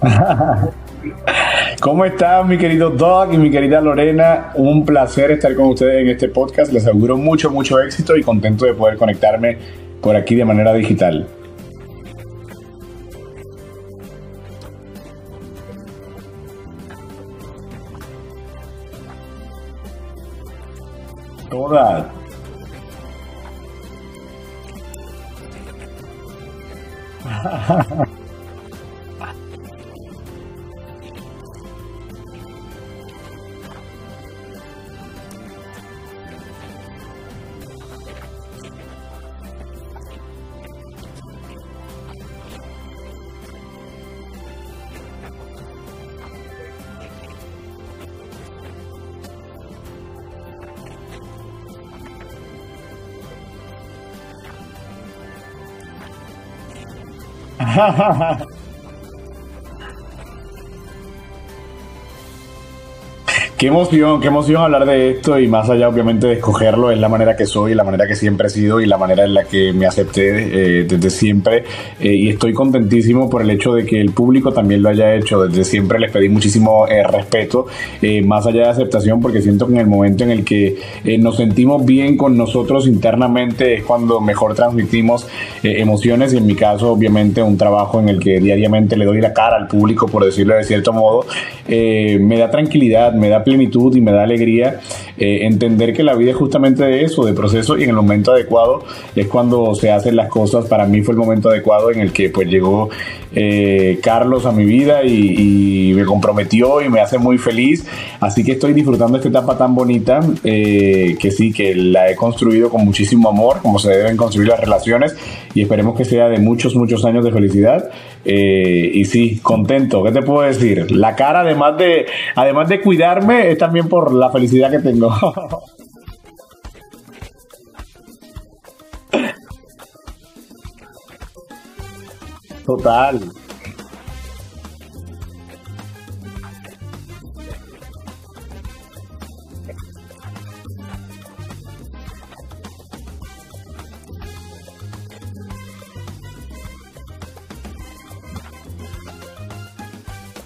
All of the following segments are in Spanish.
¿Cómo están, mi querido Doc y mi querida Lorena? Un placer estar con ustedes en este podcast. Les auguro mucho, mucho éxito y contento de poder conectarme por aquí de manera digital. 哈哈哈 Qué emoción, qué emoción hablar de esto y más allá obviamente de escogerlo, es la manera que soy, la manera que siempre he sido y la manera en la que me acepté eh, desde siempre. Eh, y estoy contentísimo por el hecho de que el público también lo haya hecho, desde siempre les pedí muchísimo eh, respeto, más allá de aceptación porque siento que en el momento en el que nos sentimos bien con nosotros internamente es cuando mejor transmitimos emociones. Y en mi caso obviamente un trabajo en el que diariamente le doy la cara al público por decirlo de cierto modo, me da tranquilidad, me da plenitud y me da alegría eh, entender que la vida es justamente de eso, de proceso y en el momento adecuado es cuando se hacen las cosas. Para mí fue el momento adecuado en el que pues llegó eh, Carlos a mi vida y, me comprometió y me hace muy feliz. Así que estoy disfrutando esta etapa tan bonita eh, que sí, que la he construido con muchísimo amor, como se deben construir las relaciones y esperemos que sea de muchos, muchos años de felicidad. y sí, contento. ¿Qué te puedo decir? La cara, además de, además de cuidarme, es también por la felicidad que tengo. Total.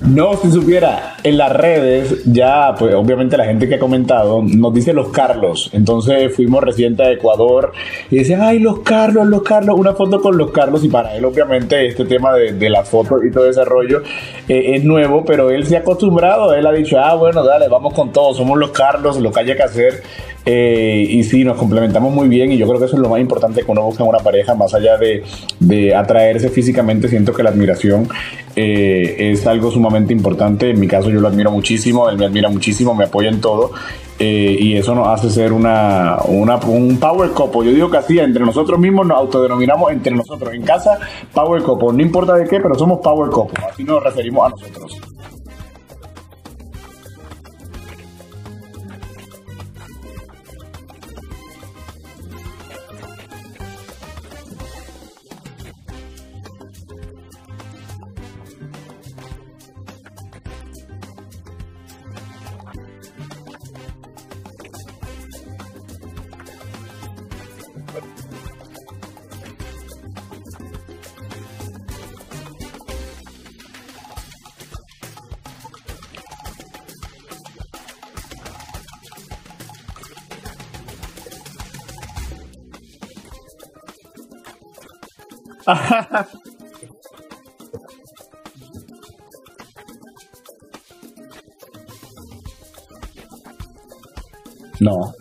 No, si supiera, en las redes ya, pues obviamente la gente que ha comentado nos dice los Carlos. Entonces fuimos reciente a Ecuador y decían, ay, los Carlos, los Carlos, una foto con los Carlos. Y para él, obviamente, este tema de, de la foto y todo ese rollo eh, es nuevo, pero él se ha acostumbrado. Él ha dicho, ah, bueno, dale, vamos con todo, somos los Carlos, lo que haya que hacer. Eh, y sí, nos complementamos muy bien y yo creo que eso es lo más importante que uno busca en una pareja, más allá de, de atraerse físicamente, siento que la admiración eh, es algo sumamente importante. En mi caso yo lo admiro muchísimo, él me admira muchísimo, me apoya en todo. Eh, y eso nos hace ser una, una, un power couple. Yo digo que así, entre nosotros mismos nos autodenominamos entre nosotros. En casa, power couple. No importa de qué, pero somos power couple. Así nos referimos a nosotros. No.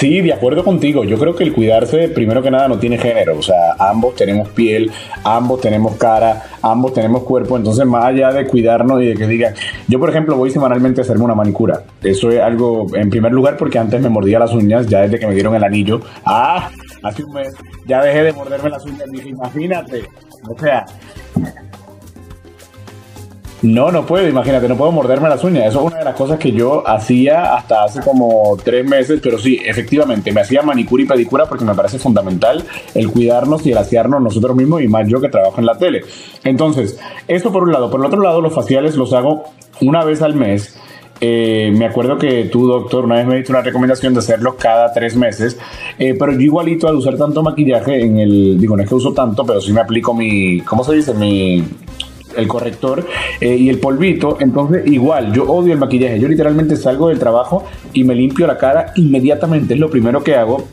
Sí, de acuerdo contigo. Yo creo que el cuidarse, primero que nada, no tiene género. O sea, ambos tenemos piel, ambos tenemos cara, ambos tenemos cuerpo. Entonces, más allá de cuidarnos y de que digan, yo por ejemplo voy semanalmente a hacerme una manicura. Eso es algo, en primer lugar, porque antes me mordía las uñas, ya desde que me dieron el anillo. Ah, hace un mes, ya dejé de morderme las uñas. Imagínate. O sea, no, no puedo, imagínate, no puedo morderme las uñas. Eso es una de las cosas que yo hacía hasta hace como tres meses, pero sí, efectivamente, me hacía manicura y pedicura porque me parece fundamental el cuidarnos y el asearnos nosotros mismos y más yo que trabajo en la tele. Entonces, esto por un lado. Por el otro lado, los faciales los hago una vez al mes. Eh, me acuerdo que tú, doctor, una vez me diste una recomendación de hacerlos cada tres meses, eh, pero yo igualito al usar tanto maquillaje en el, digo, no es que uso tanto, pero sí me aplico mi, ¿cómo se dice? Mi el corrector eh, y el polvito. Entonces, igual, yo odio el maquillaje. Yo literalmente salgo del trabajo y me limpio la cara inmediatamente. Es lo primero que hago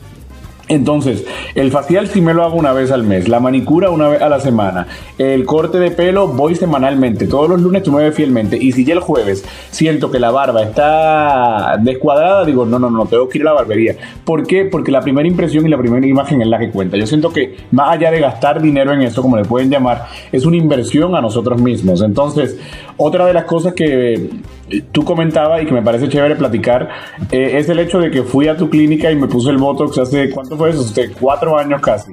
entonces, el facial sí me lo hago una vez al mes, la manicura una vez a la semana, el corte de pelo voy semanalmente, todos los lunes tú me ves fielmente y si ya el jueves siento que la barba está descuadrada, digo, no, no, no, tengo que ir a la barbería. ¿Por qué? Porque la primera impresión y la primera imagen es la que cuenta. Yo siento que más allá de gastar dinero en eso, como le pueden llamar, es una inversión a nosotros mismos. Entonces, otra de las cosas que tú comentabas y que me parece chévere platicar eh, es el hecho de que fui a tu clínica y me puse el Botox hace, ¿cuánto fue eso? Hace cuatro años casi.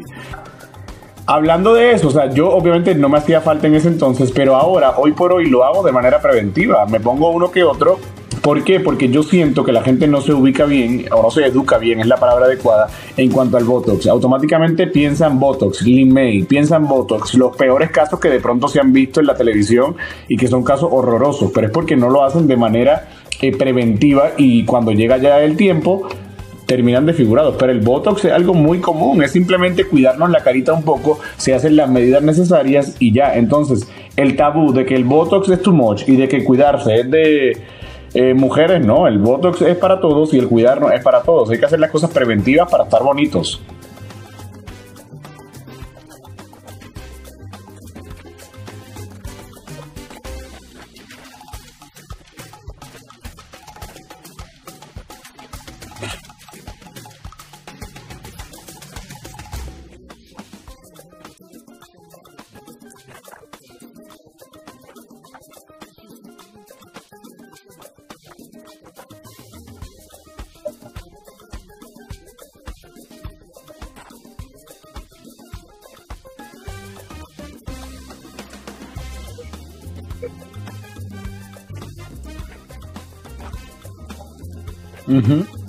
Hablando de eso, o sea, yo obviamente no me hacía falta en ese entonces, pero ahora, hoy por hoy, lo hago de manera preventiva. Me pongo uno que otro ¿Por qué? Porque yo siento que la gente no se ubica bien o no se educa bien, es la palabra adecuada, en cuanto al Botox. Automáticamente piensan Botox, May, piensan Botox, los peores casos que de pronto se han visto en la televisión y que son casos horrorosos, pero es porque no lo hacen de manera eh, preventiva y cuando llega ya el tiempo terminan desfigurados. Pero el Botox es algo muy común, es simplemente cuidarnos la carita un poco, se hacen las medidas necesarias y ya. Entonces, el tabú de que el Botox es too much y de que cuidarse es de eh, mujeres no, el Botox es para todos y el cuidarnos es para todos. Hay que hacer las cosas preventivas para estar bonitos. Mm-hmm.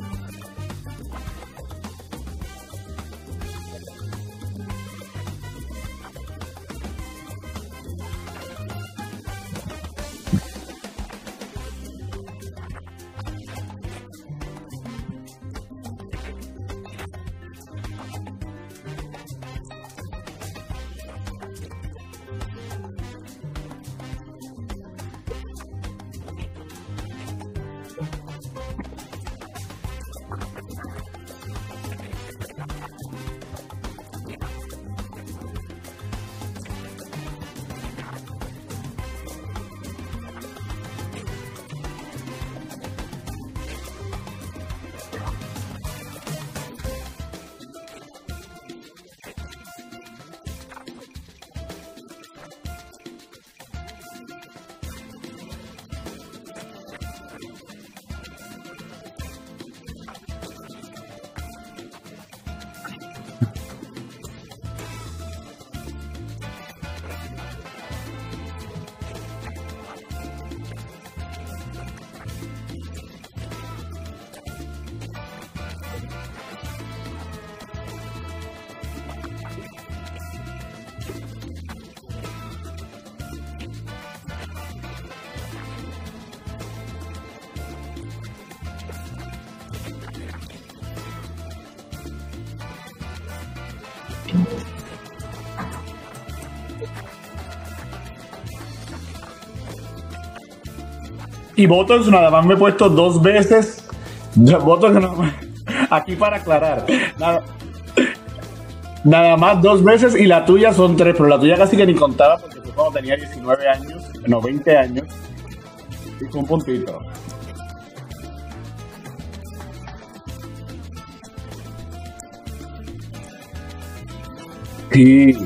Y Botox nada más me he puesto dos veces. Botox nada más. Aquí para aclarar. Nada, más dos veces y la tuya son tres, pero la tuya casi que ni contaba porque fue cuando tenía 19 años, no 20 años. un puntito. Sí.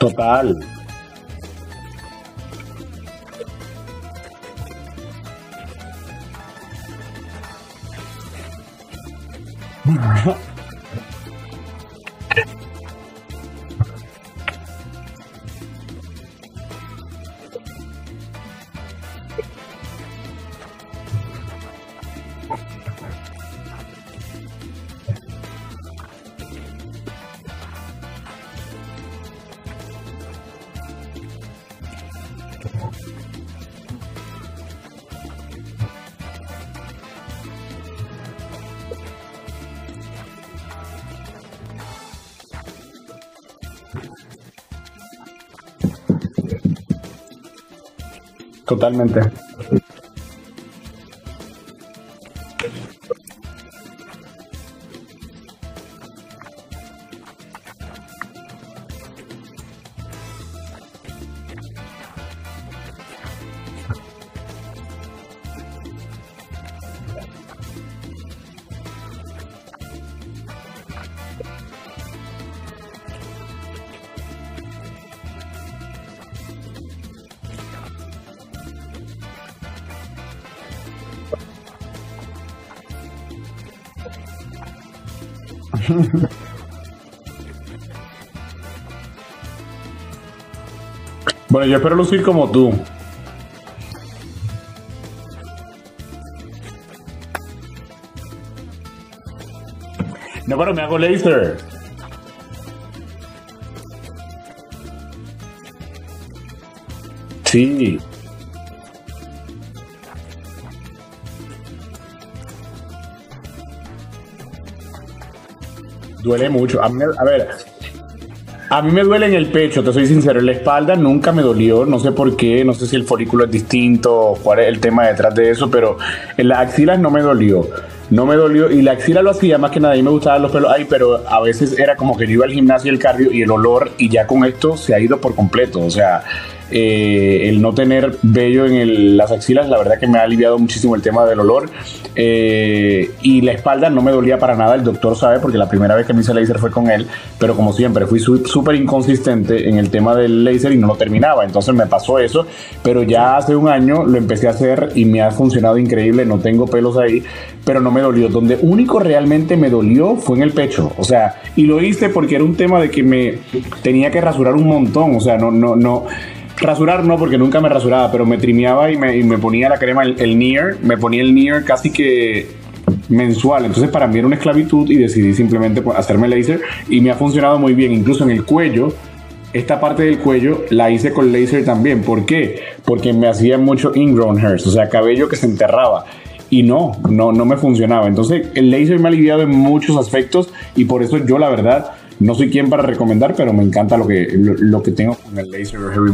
Total. Totalmente. Bueno, yo espero lucir como tú. No, pero me hago laser. Sí. Duele mucho. A, ver, a mí me duele en el pecho, te soy sincero. En la espalda nunca me dolió, no sé por qué, no sé si el folículo es distinto, cuál es el tema detrás de eso, pero en las axilas no me dolió. No me dolió y la axila lo hacía más que nada. Mí me gustaban los pelos ahí, pero a veces era como que yo iba al gimnasio y el cardio y el olor, y ya con esto se ha ido por completo. O sea, eh, el no tener vello en las axilas, la verdad que me ha aliviado muchísimo el tema del olor. Eh, y la espalda no me dolía para nada, el doctor sabe, porque la primera vez que me hice laser fue con él, pero como siempre fui súper inconsistente en el tema del laser y no lo terminaba. Entonces me pasó eso, pero ya hace un año lo empecé a hacer y me ha funcionado increíble, no tengo pelos ahí, pero no me dolió. Donde único realmente me dolió fue en el pecho, o sea, y lo hice porque era un tema de que me tenía que rasurar un montón, o sea, no, no, no Rasurar no, porque nunca me rasuraba, pero me trimeaba y me, ponía la crema, el, el Near, me ponía el Near casi que mensual. Entonces para mí era una esclavitud y decidí simplemente hacerme laser y me ha funcionado muy bien. Incluso en el cuello, esta parte del cuello la hice con laser también. ¿Por qué? Porque me hacía mucho ingrown hairs, o sea, cabello que se enterraba. Y no, no, no me funcionaba. Entonces el laser me ha aliviado en muchos aspectos y por eso yo la verdad no soy quien para recomendar, pero me encanta lo que, lo, que tengo con el laser heavy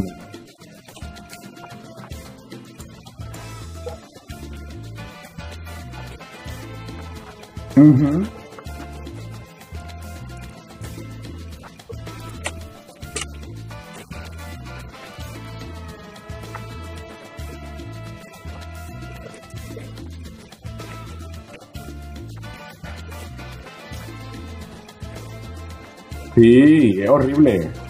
Sí, es horrible.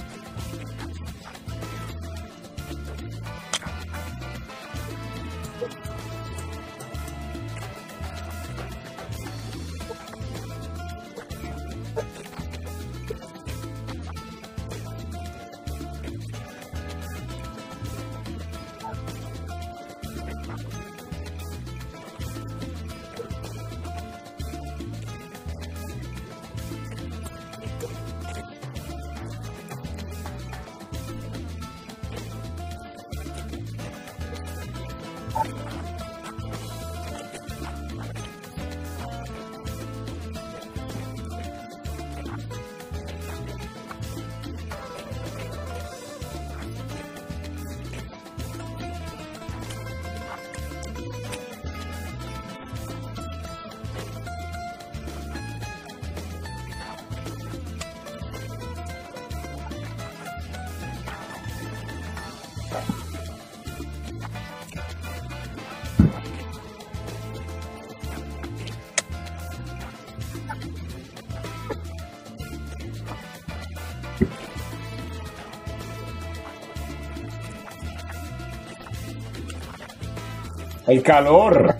El calor.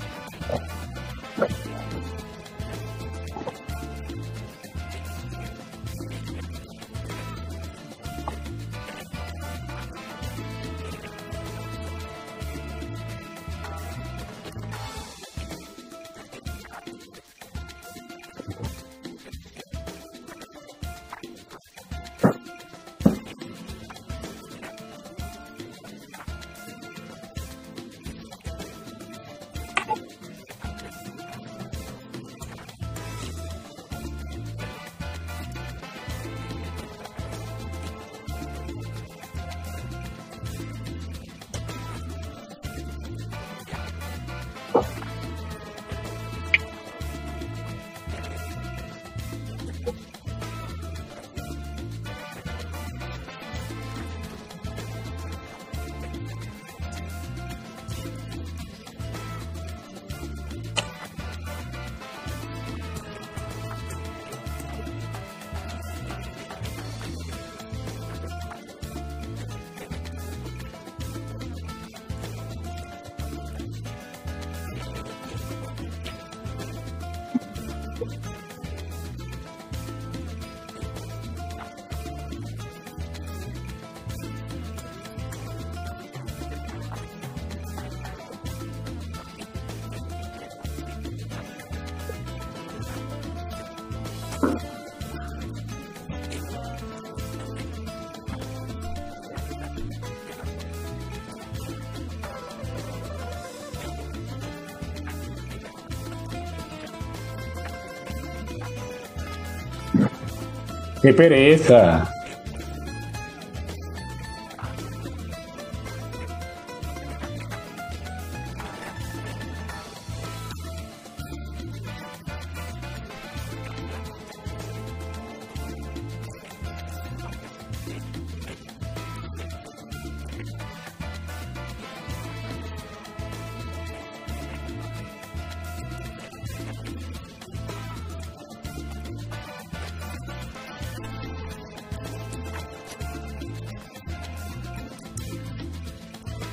¡Qué pereza!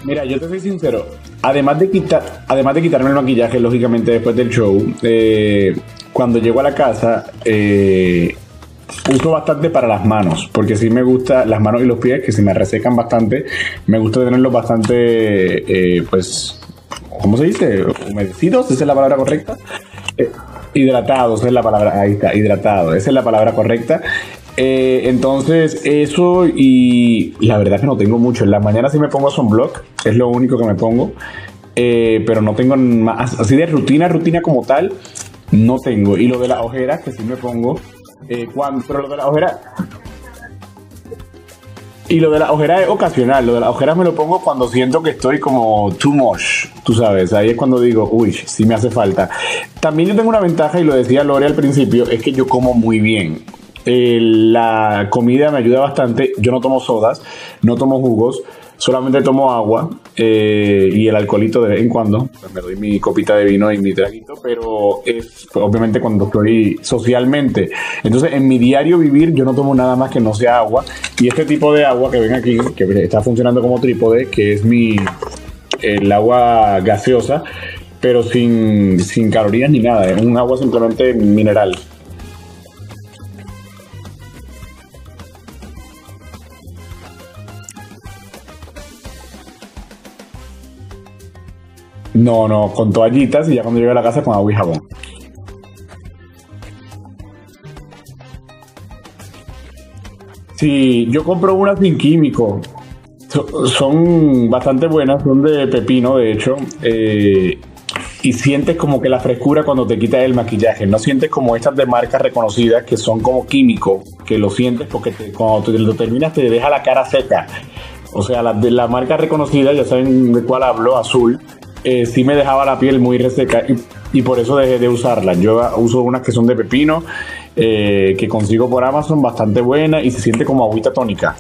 Mira, yo te soy sincero. Además de, quitar, además de quitarme el maquillaje, lógicamente, después del show, eh, cuando llego a la casa, eh, uso bastante para las manos, porque sí me gusta las manos y los pies, que se me resecan bastante. Me gusta tenerlos bastante, eh, pues, ¿cómo se dice? Humedecidos, esa es la palabra correcta. hidratados, es la palabra, ahí está, hidratado, esa es la palabra correcta. Eh, entonces, eso y la verdad que no tengo mucho. En la mañana sí me pongo sunblock, es lo único que me pongo. Eh, pero no tengo más, así de rutina, rutina como tal, no tengo. Y lo de las ojeras, que sí me pongo. Eh, pero lo de las ojeras. Y lo de las ojeras es ocasional. Lo de las ojeras me lo pongo cuando siento que estoy como too much. Tú sabes, ahí es cuando digo, uy, sí me hace falta. También yo tengo una ventaja, y lo decía Lore al principio, es que yo como muy bien. Eh, la comida me ayuda bastante. Yo no tomo sodas, no tomo jugos, solamente tomo agua eh, y el alcoholito de vez en cuando. Me doy mi copita de vino y mi traguito, pero es obviamente cuando estoy socialmente. Entonces, en mi diario vivir, yo no tomo nada más que no sea agua. Y este tipo de agua que ven aquí, que está funcionando como trípode, que es mi el agua gaseosa, pero sin, sin calorías ni nada, es un agua simplemente mineral. No, no, con toallitas y ya cuando llegue a la casa con agua y jabón. Sí, yo compro unas sin químico. son bastante buenas, son de pepino, de hecho. Eh, y sientes como que la frescura cuando te quitas el maquillaje. No sientes como estas de marcas reconocidas que son como químico, que lo sientes porque cuando te lo terminas te deja la cara seca. O sea, las de la marca reconocida, ya saben de cuál hablo, azul, eh, sí me dejaba la piel muy reseca y, por eso dejé de usarla Yo uso unas que son de pepino, eh, que consigo por Amazon, bastante buena y se siente como agüita tónica.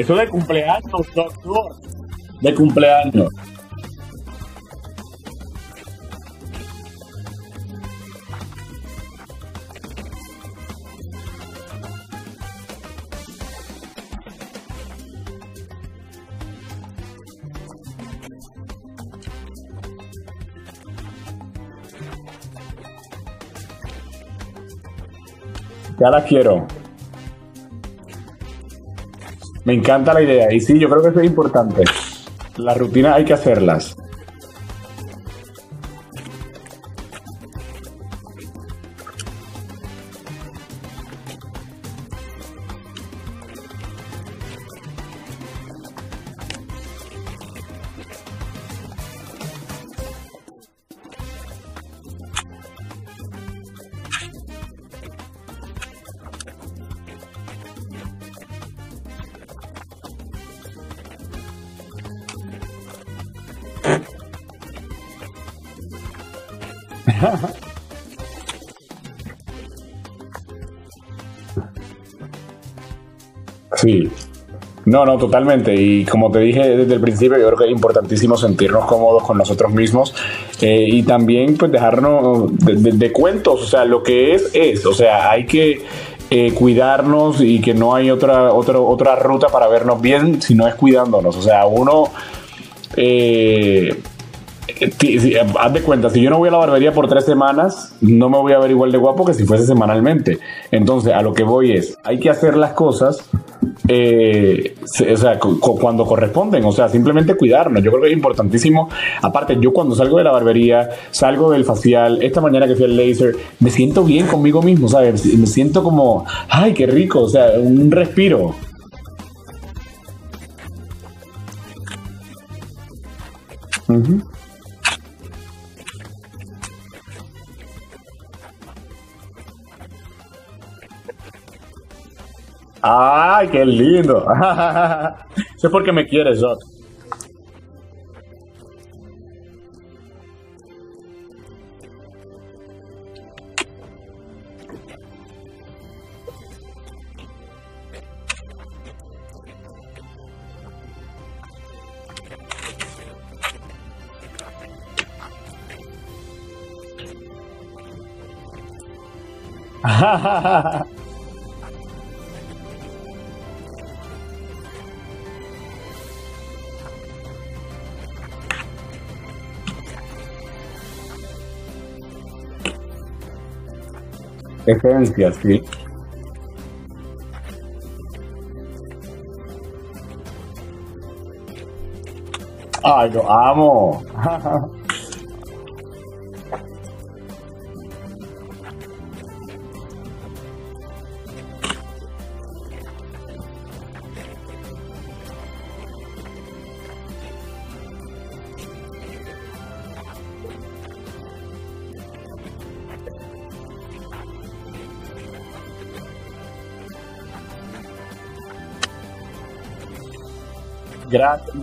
Eso de cumpleaños, doctor. De cumpleaños. Ya la quiero. Me encanta la idea. Y sí, yo creo que eso es importante. Las rutinas hay que hacerlas. Sí. No, no, totalmente. Y como te dije desde el principio, yo creo que es importantísimo sentirnos cómodos con nosotros mismos eh, y también pues dejarnos de, cuentos, o sea, lo que es es, o sea, hay que eh, cuidarnos y que no hay otra, otra, otra ruta para vernos bien si no es cuidándonos, o sea, uno... Eh, haz de cuenta, si yo no voy a la barbería por tres semanas, no me voy a ver igual de guapo que si fuese semanalmente. Entonces, a lo que voy es, hay que hacer las cosas eh, o sea, cuando corresponden, o sea, simplemente cuidarnos. Yo creo que es importantísimo. Aparte, yo cuando salgo de la barbería, salgo del facial, esta mañana que fui al laser, me siento bien conmigo mismo, ¿sabes? Me siento como, ay, qué rico, o sea, un respiro. ¡Ay, qué lindo! Eso es porque me quieres, Jot. Esencia, sí. Ay, lo amo. Gracias.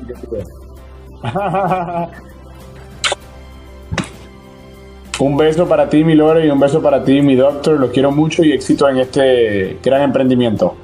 un beso para ti, mi Lore, y un beso para ti, mi doctor. Los quiero mucho y éxito en este gran emprendimiento.